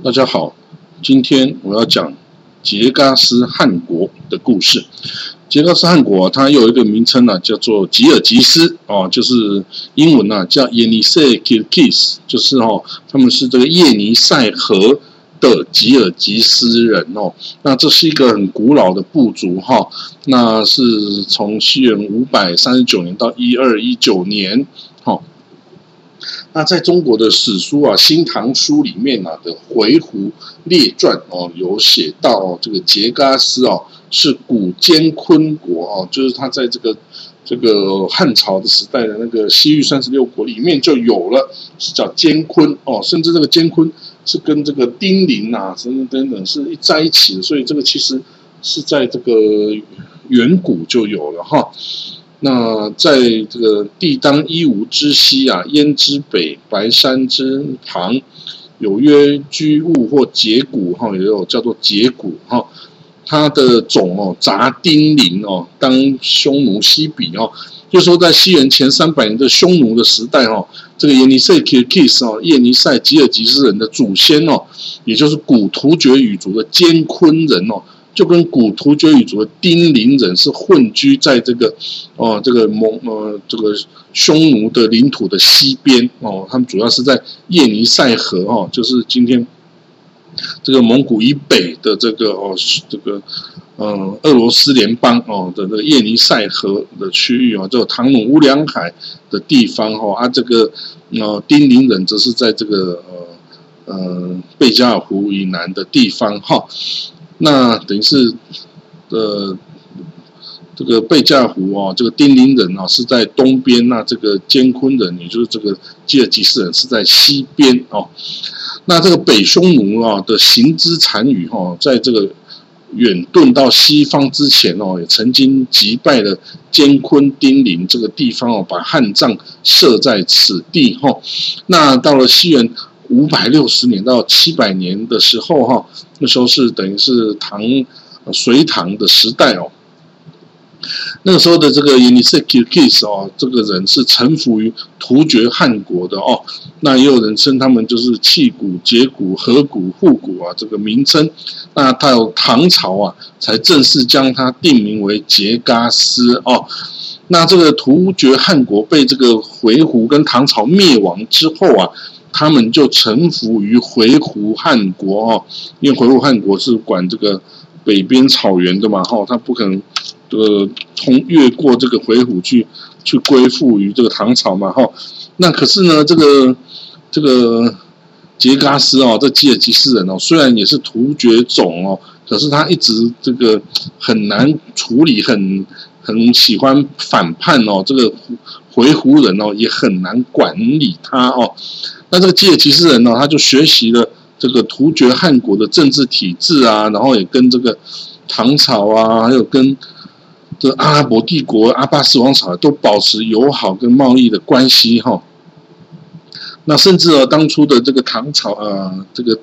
大家好，今天我要讲杰嘎斯汗国的故事。杰嘎斯汗国它有一个名称呢，叫做吉尔吉斯哦，就是英文呢叫耶尼塞 Kirgis，就是哦，他们是这个叶尼塞河的吉尔吉斯人哦。那这是一个很古老的部族哈，那是从西元五百三十九年到一二一九年。那在中国的史书啊，《新唐书》里面啊的《回鹘列传》哦，有写到这个杰嘎斯哦是古坚昆国哦，就是他在这个这个汉朝的时代的那个西域三十六国里面就有了，是叫坚昆哦，甚至这个坚昆是跟这个丁零啊等等等等是一在一起的，所以这个其实是在这个远古就有了哈。那在这个地当一吴之西啊，燕之北，白山之旁，有曰居物或节谷哈，也有叫做节谷哈。它的种哦，杂丁零哦，当匈奴西比哦，就说在西元前三百年的匈奴的时代哦，这个耶尼塞 Kirgis 哦，叶尼塞吉尔吉斯人的祖先哦，也就是古突厥语族的坚昆人哦。就跟古突厥语族的丁零人是混居在这个哦，这个蒙呃这个匈奴的领土的西边哦，他们主要是在叶尼塞河哦，就是今天这个蒙古以北的这个哦这个嗯俄罗斯联邦哦的这个叶尼塞河的区域啊，就唐努乌梁海的地方哈啊，这个呃丁零人则是在这个呃呃贝加尔湖以南的地方哈。那等于是，呃，这个贝加尔湖哦，这个丁零人哦是在东边，那这个坚昆人，也就是这个吉尔吉斯人是在西边哦。那这个北匈奴啊的行之残余哈，在这个远遁到西方之前哦，也曾经击败了坚昆丁零这个地方哦，把汉藏设在此地哈。那到了西元。五百六十年到七百年的时候，哈，那时候是等于是唐、隋唐的时代哦。那个时候的这个 y 塞 n i k i s 哦，这个人是臣服于突厥汗国的哦。那也有人称他们就是契古、羯古、河古、户古啊，这个名称。那到唐朝啊，才正式将它定名为杰嘎斯哦。那这个突厥汗国被这个回鹘跟唐朝灭亡之后啊。他们就臣服于回鹘汗国哦，因为回鹘汗国是管这个北边草原的嘛，哈，他不可能呃通越过这个回鹘去去归附于这个唐朝嘛，哈。那可是呢，这个这个杰嘎斯哦，这吉尔吉斯人哦，虽然也是突厥种哦，可是他一直这个很难处理，很很喜欢反叛哦，这个回鹘人哦也很难管理他哦。那这个吉尔吉斯人呢，他就学习了这个突厥汗国的政治体制啊，然后也跟这个唐朝啊，还有跟这阿拉伯帝国阿巴斯王朝都保持友好跟贸易的关系哈。那甚至啊，当初的这个唐朝啊，这个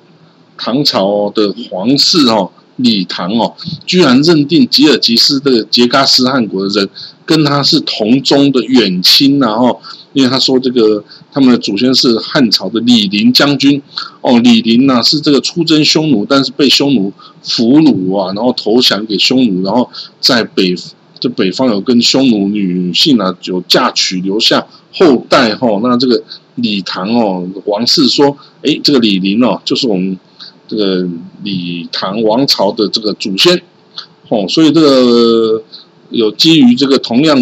唐朝的皇室哦，李唐哦，居然认定吉尔吉斯这个杰嘎斯汗国的人跟他是同宗的远亲然后。因为他说这个他们的祖先是汉朝的李陵将军，哦，李陵呢是这个出征匈奴，但是被匈奴俘虏啊，然后投降给匈奴，然后在北这北方有跟匈奴女性啊有嫁娶留下后代哈。那这个李唐哦王室说，哎，这个李陵哦就是我们这个李唐王朝的这个祖先，哦，所以这个有基于这个同样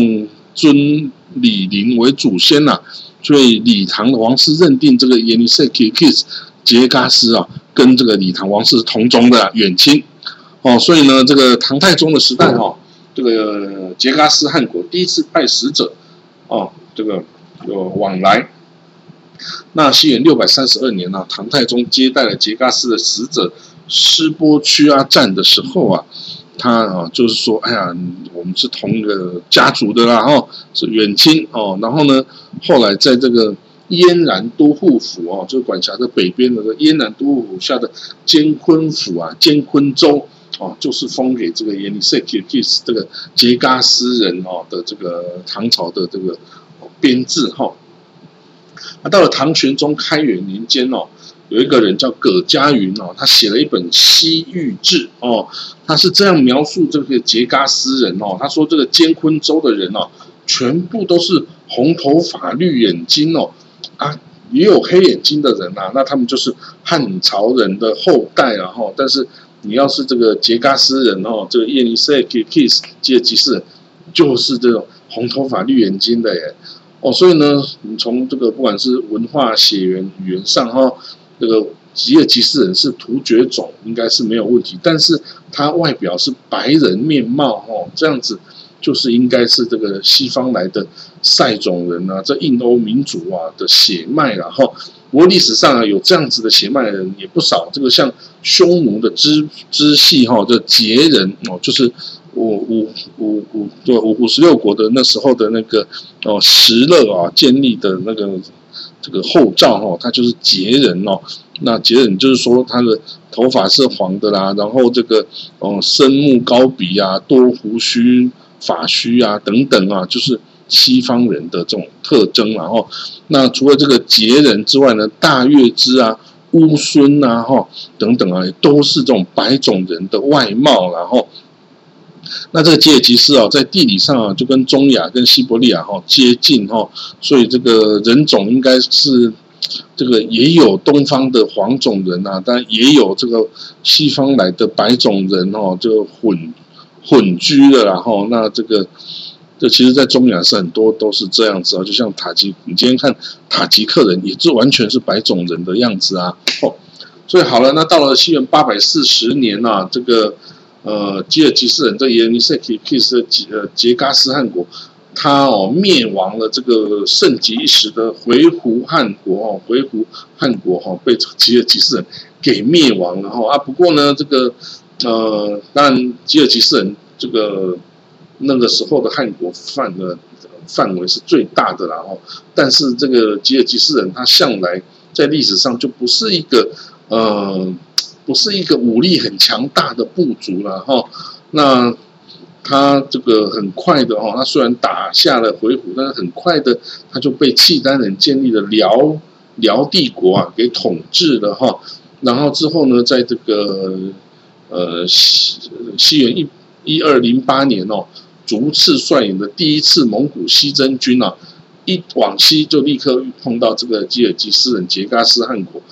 尊。李陵为祖先呐，所以李唐的王室认定这个耶尼塞 Kirgis 杰嘎斯啊，跟这个李唐王室同宗的远亲哦，所以呢，这个唐太宗的时代哈，这个杰嘎斯汗国第一次派使者哦，这个有往来。那西元六百三十二年呢，唐太宗接待了杰嘎斯的使者施波屈阿赞的时候啊。他啊，就是说，哎呀，我们是同一个家族的啦，哦，是远亲哦。然后呢，后来在这个燕然都护府哦，就管辖着北边的这燕然都护府下的监昆府啊，监昆州哦，就是封给这个耶尼塞铁蒂斯这个杰嘎斯人哦的这个唐朝的这个编制哈。到了唐玄宗开元年间哦，有一个人叫葛家云哦，他写了一本《西域志》哦，他是这样描述这个杰嘎斯人哦，他说这个艰昆州的人哦，全部都是红头发绿眼睛哦，啊，也有黑眼睛的人呐，那他们就是汉朝人的后代然后，但是你要是这个杰嘎斯人哦，这个叶尼塞克 kiss 杰吉斯，就是这种红头发绿眼睛的耶。哦，所以呢，你从这个不管是文化、血缘、语言上哈，这个吉尔吉斯人是突厥种，应该是没有问题。但是他外表是白人面貌哦，这样子就是应该是这个西方来的塞种人啊，这印欧民族啊的血脉然后，不过历史上啊有这样子的血脉的人也不少。这个像匈奴的支支系哈，这羯人哦，就是。五五五五对五五十六国的那时候的那个哦石勒啊建立的那个这个后赵哦，他就是羯人哦。那羯人就是说他的头发是黄的啦，然后这个哦深目高鼻啊，多胡须发须啊等等啊，就是西方人的这种特征。然后那除了这个羯人之外呢，大月支啊、乌孙啊哈等等啊，都是这种白种人的外貌，然后。那这个吉尔吉斯啊，在地理上啊，就跟中亚跟西伯利亚哈接近哈，所以这个人种应该是这个也有东方的黄种人呐，但也有这个西方来的白种人哦，就混混居的然后那这个这其实，在中亚是很多都是这样子啊，就像塔吉，你今天看塔吉克人，也是完全是白种人的样子啊。哦，所以好了，那到了西元八百四十年呐，这个。呃，吉尔吉斯人这耶尼塞克克斯杰呃杰嘎斯汗国，他哦灭亡了这个盛极一时的回鹘汗国哦，回鹘汗国哈被吉尔吉斯人给灭亡了哈啊。不过呢，这个呃，当然吉尔吉斯人这个那个时候的汉国范的范围是最大的然后，但是这个吉尔吉斯人他向来在历史上就不是一个呃。不是一个武力很强大的部族了哈，那他这个很快的哈，他虽然打下了回鹘，但是很快的他就被契丹人建立的辽辽帝国啊给统治了哈，然后之后呢，在这个呃西西元一一二零八年哦，逐次率领的第一次蒙古西征军啊，一往西就立刻碰到这个吉尔吉斯人杰嘎斯汗国。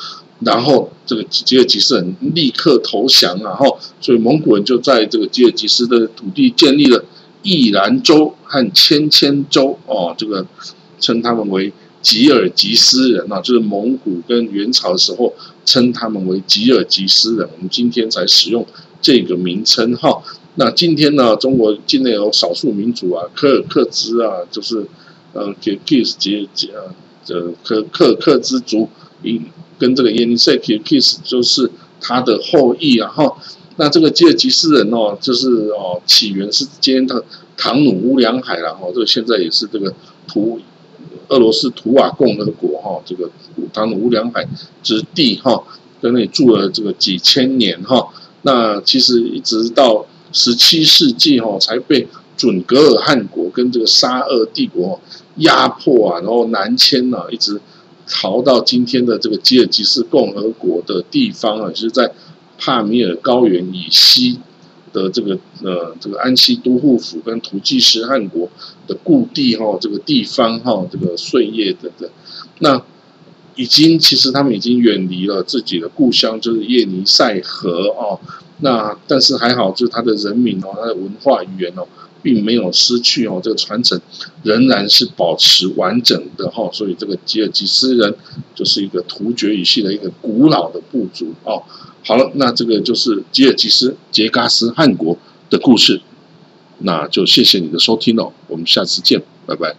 然后这个吉尔吉斯人立刻投降，然后所以蒙古人就在这个吉尔吉斯的土地建立了义兰州和千千州哦，这个称他们为吉尔吉斯人啊，就是蒙古跟元朝的时候称他们为吉尔吉斯人，我们今天才使用这个名称哈。那今天呢，中国境内有少数民族啊，柯尔克孜啊，就是呃，给 kiss 吉吉啊，这柯克克孜族。跟这个耶尼塞克 kiss 就是他的后裔啊哈，那这个吉尔吉斯人哦，就是哦起源是今天的唐努乌梁海然后这个现在也是这个图俄罗斯图瓦共和国哈，这个唐努乌梁海之地哈，在那里住了这个几千年哈，那其实一直到十七世纪哈，才被准噶尔汗国跟这个沙俄帝国压迫啊，然后南迁啊，一直。逃到今天的这个吉尔吉斯共和国的地方啊，就是在帕米尔高原以西的这个呃这个安西都护府跟图济什汗国的故地哈，这个地方哈，这个岁月等等，那已经其实他们已经远离了自己的故乡，就是叶尼塞河哦。那但是还好，就是他的人民哦，他的文化语言哦。并没有失去哦，这个传承仍然是保持完整的哈，所以这个吉尔吉斯人就是一个突厥语系的一个古老的部族哦。好了，那这个就是吉尔吉斯杰嘎斯汗国的故事，那就谢谢你的收听哦，我们下次见，拜拜。